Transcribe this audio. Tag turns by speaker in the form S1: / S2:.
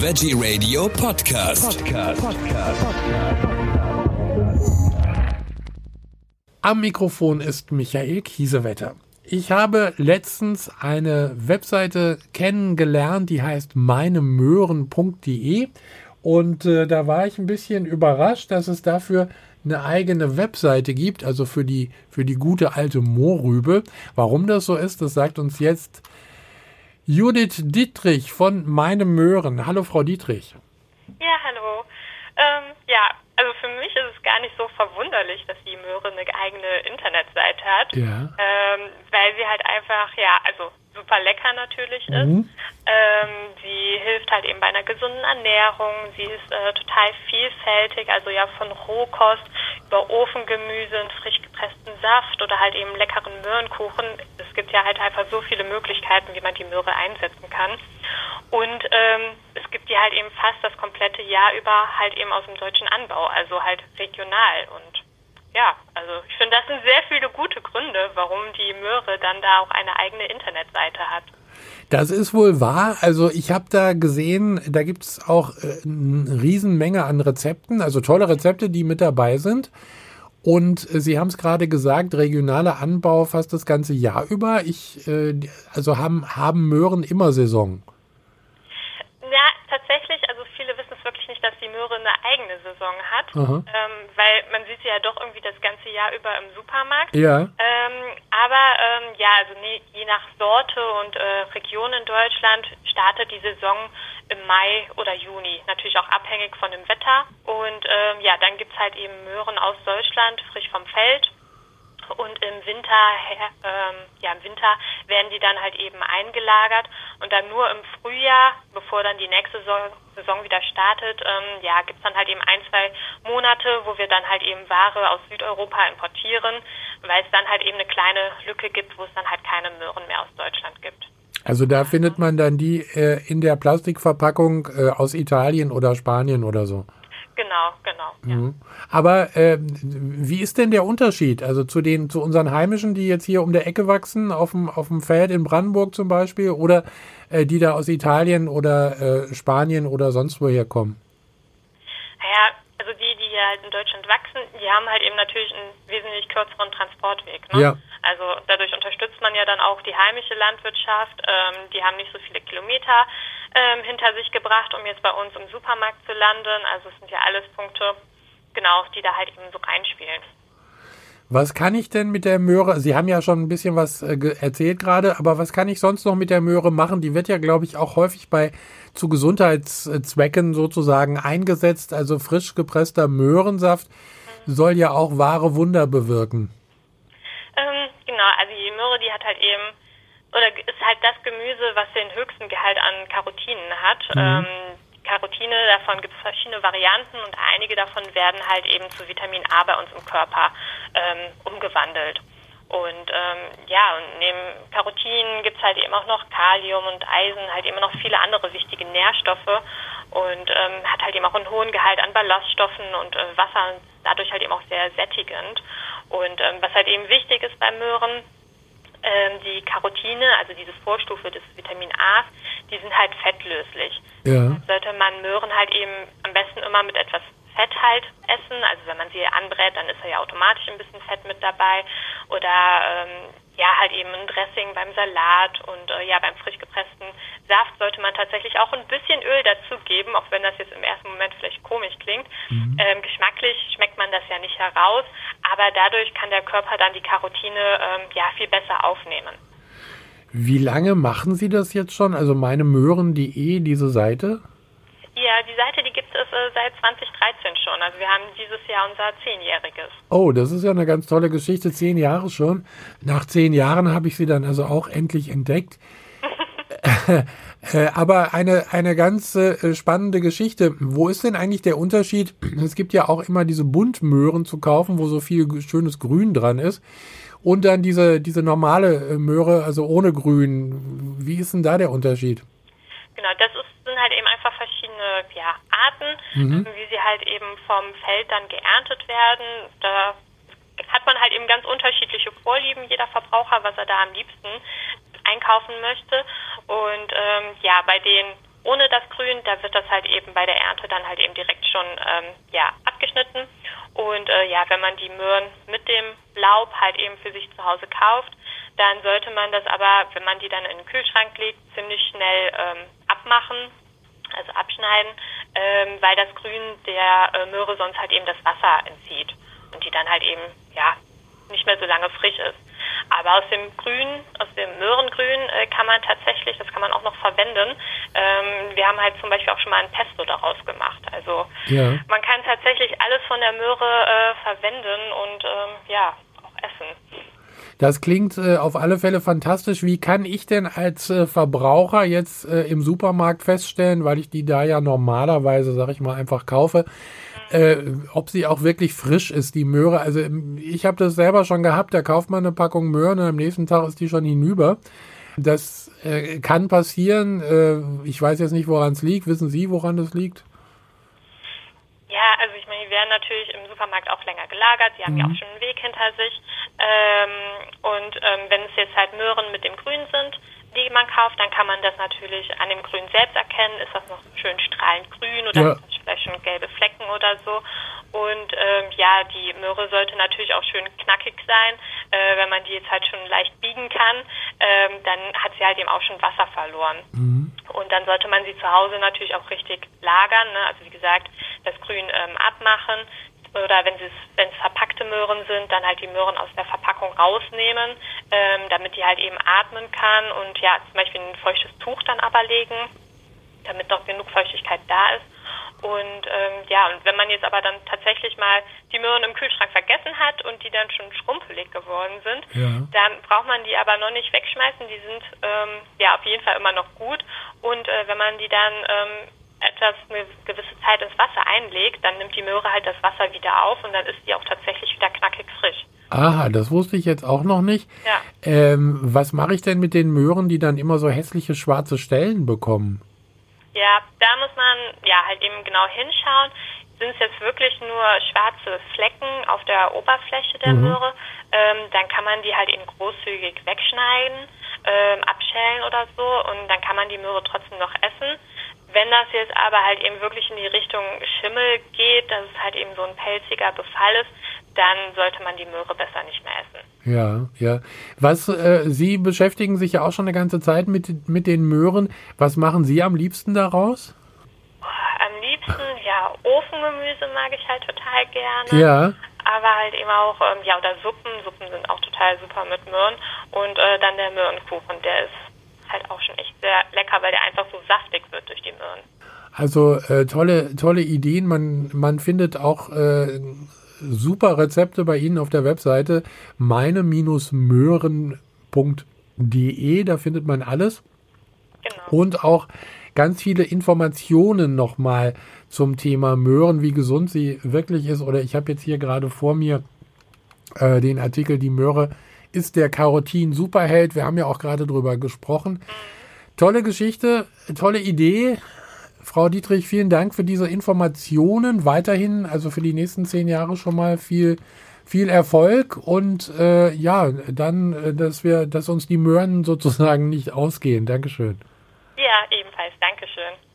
S1: Veggie Radio Podcast. Podcast.
S2: Am Mikrofon ist Michael Kiesewetter. Ich habe letztens eine Webseite kennengelernt, die heißt meinemöhren.de und äh, da war ich ein bisschen überrascht, dass es dafür eine eigene Webseite gibt, also für die, für die gute alte Mohrrübe. Warum das so ist, das sagt uns jetzt Judith Dietrich von Meine Möhren. Hallo, Frau Dietrich.
S3: Ja, hallo. Ähm, ja, also für mich ist es gar nicht so verwunderlich, dass die Möhre eine eigene Internetseite hat.
S2: Ja.
S3: Ähm, weil sie halt einfach, ja, also super lecker natürlich ist.
S2: Mhm.
S3: Ähm, sie hilft halt eben bei einer gesunden Ernährung. Sie ist äh, total vielfältig, also ja von Rohkost über Ofengemüse und frisch gepressten Saft oder halt eben leckeren Möhrenkuchen. Es gibt ja halt einfach so viele Möglichkeiten, wie man die Möhre einsetzen kann. Und ähm, es gibt die halt eben fast das komplette Jahr über halt eben aus dem deutschen Anbau, also halt regional. Und ja, also ich finde, das sind sehr viele gute Gründe, warum die Möhre dann da auch eine eigene Internetseite hat.
S2: Das ist wohl wahr. Also ich habe da gesehen, da gibt es auch äh, eine Riesenmenge an Rezepten, also tolle Rezepte, die mit dabei sind. Und äh, Sie haben es gerade gesagt, regionaler Anbau fast das ganze Jahr über. Ich, äh, also haben, haben Möhren immer Saison.
S3: Ja, tatsächlich, also viele wissen es wirklich nicht, dass die Möhre eine eigene Saison hat, ähm, weil man sieht sie ja doch irgendwie Jahr über im Supermarkt.
S2: Ja.
S3: Ähm, aber ähm, ja, also nee, je nach Sorte und äh, Region in Deutschland startet die Saison im Mai oder Juni. Natürlich auch abhängig von dem Wetter. Und ähm, ja, dann gibt's halt eben Möhren aus Deutschland, frisch vom Feld. Und im Winter, ähm, ja, im Winter werden die dann halt eben eingelagert und dann nur im Frühjahr, bevor dann die nächste Saison wieder startet, ähm, ja, gibt's dann halt eben ein, zwei Monate, wo wir dann halt eben Ware aus Südeuropa importieren, weil es dann halt eben eine kleine Lücke gibt, wo es dann halt keine Möhren mehr aus Deutschland gibt.
S2: Also da findet man dann die äh, in der Plastikverpackung äh, aus Italien oder Spanien oder so.
S3: Genau, genau. Ja.
S2: Mhm. Aber äh, wie ist denn der Unterschied? Also zu den, zu unseren Heimischen, die jetzt hier um der Ecke wachsen, auf dem, auf dem Feld in Brandenburg zum Beispiel, oder äh, die da aus Italien oder äh, Spanien oder sonst woher kommen?
S3: Naja, also die, die hier halt in Deutschland wachsen, die haben halt eben natürlich einen wesentlich kürzeren Transportweg. Ne?
S2: Ja.
S3: Also dadurch unterstützt man ja dann auch die heimische Landwirtschaft. Ähm, die haben nicht so viele Kilometer ähm, hinter sich gebracht, um jetzt bei uns im Supermarkt zu landen. Also es sind ja alles Punkte, genau, die da halt eben so reinspielen.
S2: Was kann ich denn mit der Möhre? Sie haben ja schon ein bisschen was äh, erzählt gerade, aber was kann ich sonst noch mit der Möhre machen? Die wird ja, glaube ich, auch häufig bei zu Gesundheitszwecken sozusagen eingesetzt. Also frisch gepresster Möhrensaft mhm. soll ja auch wahre Wunder bewirken.
S3: Ähm, genau, also die Möhre, die hat halt eben oder ist halt das Gemüse, was den höchsten Gehalt an Carotinen hat. Mhm. Ähm, Carotine, davon gibt es verschiedene Varianten und einige davon werden halt eben zu Vitamin A bei uns im Körper ähm, umgewandelt. Und ähm, ja, und neben Carotinen gibt es halt eben auch noch Kalium und Eisen, halt immer noch viele andere wichtige Nährstoffe und ähm, hat halt eben auch einen hohen Gehalt an Ballaststoffen und äh, Wasser und dadurch halt eben auch sehr sättigend. Und ähm, was halt eben wichtig ist bei Möhren, ähm, die Carotine, also diese Vorstufe des Vitamin A, die sind halt fettlöslich.
S2: Ja.
S3: Sollte man Möhren halt eben am besten immer mit etwas Fett halt essen. Also wenn man sie anbrät, dann ist da ja automatisch ein bisschen Fett mit dabei. Oder ähm, ja, halt eben ein Dressing beim Salat und äh, ja, beim frisch gepressten Saft sollte man tatsächlich auch ein bisschen Öl dazugeben, auch wenn das jetzt im ersten Moment vielleicht komisch klingt.
S2: Mhm.
S3: Ähm, geschmacklich schmeckt man das ja nicht heraus, aber dadurch kann der Körper dann die Carotine ähm, ja viel besser aufnehmen.
S2: Wie lange machen Sie das jetzt schon? Also meine Möhren.de, diese Seite?
S3: Ja, die Seite, die gibt es äh, seit 2013 schon. Also wir haben dieses Jahr unser Zehnjähriges.
S2: Oh, das ist ja eine ganz tolle Geschichte. Zehn Jahre schon. Nach zehn Jahren habe ich sie dann also auch endlich entdeckt. Äh, aber eine, eine ganz äh, spannende Geschichte. Wo ist denn eigentlich der Unterschied? Es gibt ja auch immer diese Buntmöhren zu kaufen, wo so viel schönes Grün dran ist. Und dann diese, diese normale äh, Möhre, also ohne Grün. Wie ist denn da der Unterschied?
S3: Genau, das ist, sind halt eben einfach verschiedene ja, Arten,
S2: Mhm.
S3: wie sie halt eben vom Feld dann geerntet werden. Da hat man halt eben ganz unterschiedliche Vorlieben, jeder Verbraucher, was er da am liebsten einkaufen möchte. Und ähm, ja, bei den ohne das Grün, da wird das halt eben bei der Ernte dann halt eben direkt schon ähm, ja, abgeschnitten. Und äh, ja, wenn man die Möhren mit dem Laub halt eben für sich zu Hause kauft, dann sollte man das aber, wenn man die dann in den Kühlschrank legt, ziemlich schnell ähm, abmachen, also abschneiden, ähm, weil das Grün der äh, Möhre sonst halt eben das Wasser entzieht und die dann halt eben ja nicht mehr so lange frisch ist. Aber aus dem Grün, aus dem Möhrengrün äh, kann man tatsächlich, das kann man auch noch verwenden. Ähm, wir haben halt zum Beispiel auch schon mal ein Pesto daraus gemacht. Also ja. man kann tatsächlich alles von der Möhre äh, verwenden und ähm, ja, auch essen.
S2: Das klingt äh, auf alle Fälle fantastisch. Wie kann ich denn als äh, Verbraucher jetzt äh, im Supermarkt feststellen, weil ich die da ja normalerweise, sag ich mal, einfach kaufe, äh, ob sie auch wirklich frisch ist, die Möhre. Also ich habe das selber schon gehabt, da kauft man eine Packung Möhren und am nächsten Tag ist die schon hinüber. Das äh, kann passieren. Äh, ich weiß jetzt nicht, woran es liegt. Wissen Sie, woran das liegt?
S3: Ja, also ich meine, die werden natürlich im Supermarkt auch länger gelagert. Sie haben mhm. ja auch schon einen Weg hinter sich. Ähm, und ähm, wenn es jetzt halt Möhren mit dem Grün sind, die man kauft, dann kann man das natürlich an dem Grün selbst erkennen. Ist das noch schön strahlend grün oder ja. ist das Flecken oder so? Und ähm, ja, die Möhre sollte natürlich auch schön knackig sein. Äh, wenn man die jetzt halt schon leicht biegen kann, ähm, dann hat sie halt eben auch schon Wasser verloren. Mhm. Und dann sollte man sie zu Hause natürlich auch richtig lagern. Ne? Also wie gesagt, das Grün ähm, abmachen, oder wenn es wenn es verpackte Möhren sind, dann halt die Möhren aus der Verpackung rausnehmen, ähm, damit die halt eben atmen kann und ja zum Beispiel ein feuchtes Tuch dann aber legen, damit noch genug Feuchtigkeit da ist. Und ähm, ja, und wenn man jetzt aber dann tatsächlich mal die Möhren im Kühlschrank vergessen hat und die dann schon schrumpelig geworden sind, ja. dann braucht man die aber noch nicht wegschmeißen. Die sind ähm, ja auf jeden Fall immer noch gut. Und äh, wenn man die dann ähm, etwas eine gewisse Zeit ins Wasser einlegt, dann nimmt die Möhre halt das Wasser wieder auf und dann ist die auch tatsächlich wieder knackig frisch.
S2: Aha, das wusste ich jetzt auch noch nicht. Ja. Ähm, was mache ich denn mit den Möhren, die dann immer so hässliche schwarze Stellen bekommen?
S3: Ja, da muss man ja halt eben genau hinschauen. Sind es jetzt wirklich nur schwarze Flecken auf der Oberfläche der mhm. Möhre, ähm, dann kann man die halt eben großzügig wegschneiden, ähm, abschälen oder so und dann kann man die Möhre trotzdem noch essen. Wenn das jetzt aber halt eben wirklich in die Richtung Schimmel geht, dass es halt eben so ein pelziger Befall ist, dann sollte man die Möhre besser nicht mehr essen.
S2: Ja, ja. Was, äh, Sie beschäftigen sich ja auch schon eine ganze Zeit mit, mit den Möhren. Was machen Sie am liebsten daraus?
S3: am liebsten, ja, Ofengemüse mag ich halt total gerne.
S2: Ja.
S3: Aber halt eben auch, ähm, ja, oder Suppen. Suppen sind auch total super mit Möhren. Und äh, dann der Möhrenkuchen, der ist halt auch schon echt sehr lecker, weil der einfach so saftig wird durch die Möhren.
S2: Also äh, tolle, tolle Ideen. Man, man findet auch äh, super Rezepte bei Ihnen auf der Webseite meine-möhren.de. Da findet man alles. Genau. Und auch ganz viele Informationen nochmal zum Thema Möhren, wie gesund sie wirklich ist. Oder ich habe jetzt hier gerade vor mir äh, den Artikel Die Möhre ist der Karotin-Superheld. Wir haben ja auch gerade drüber gesprochen. Tolle Geschichte, tolle Idee. Frau Dietrich, vielen Dank für diese Informationen. Weiterhin, also für die nächsten zehn Jahre schon mal viel, viel Erfolg und äh, ja, dann, äh, dass wir, dass uns die Möhren sozusagen nicht ausgehen. Dankeschön.
S3: Ja, ebenfalls. Dankeschön.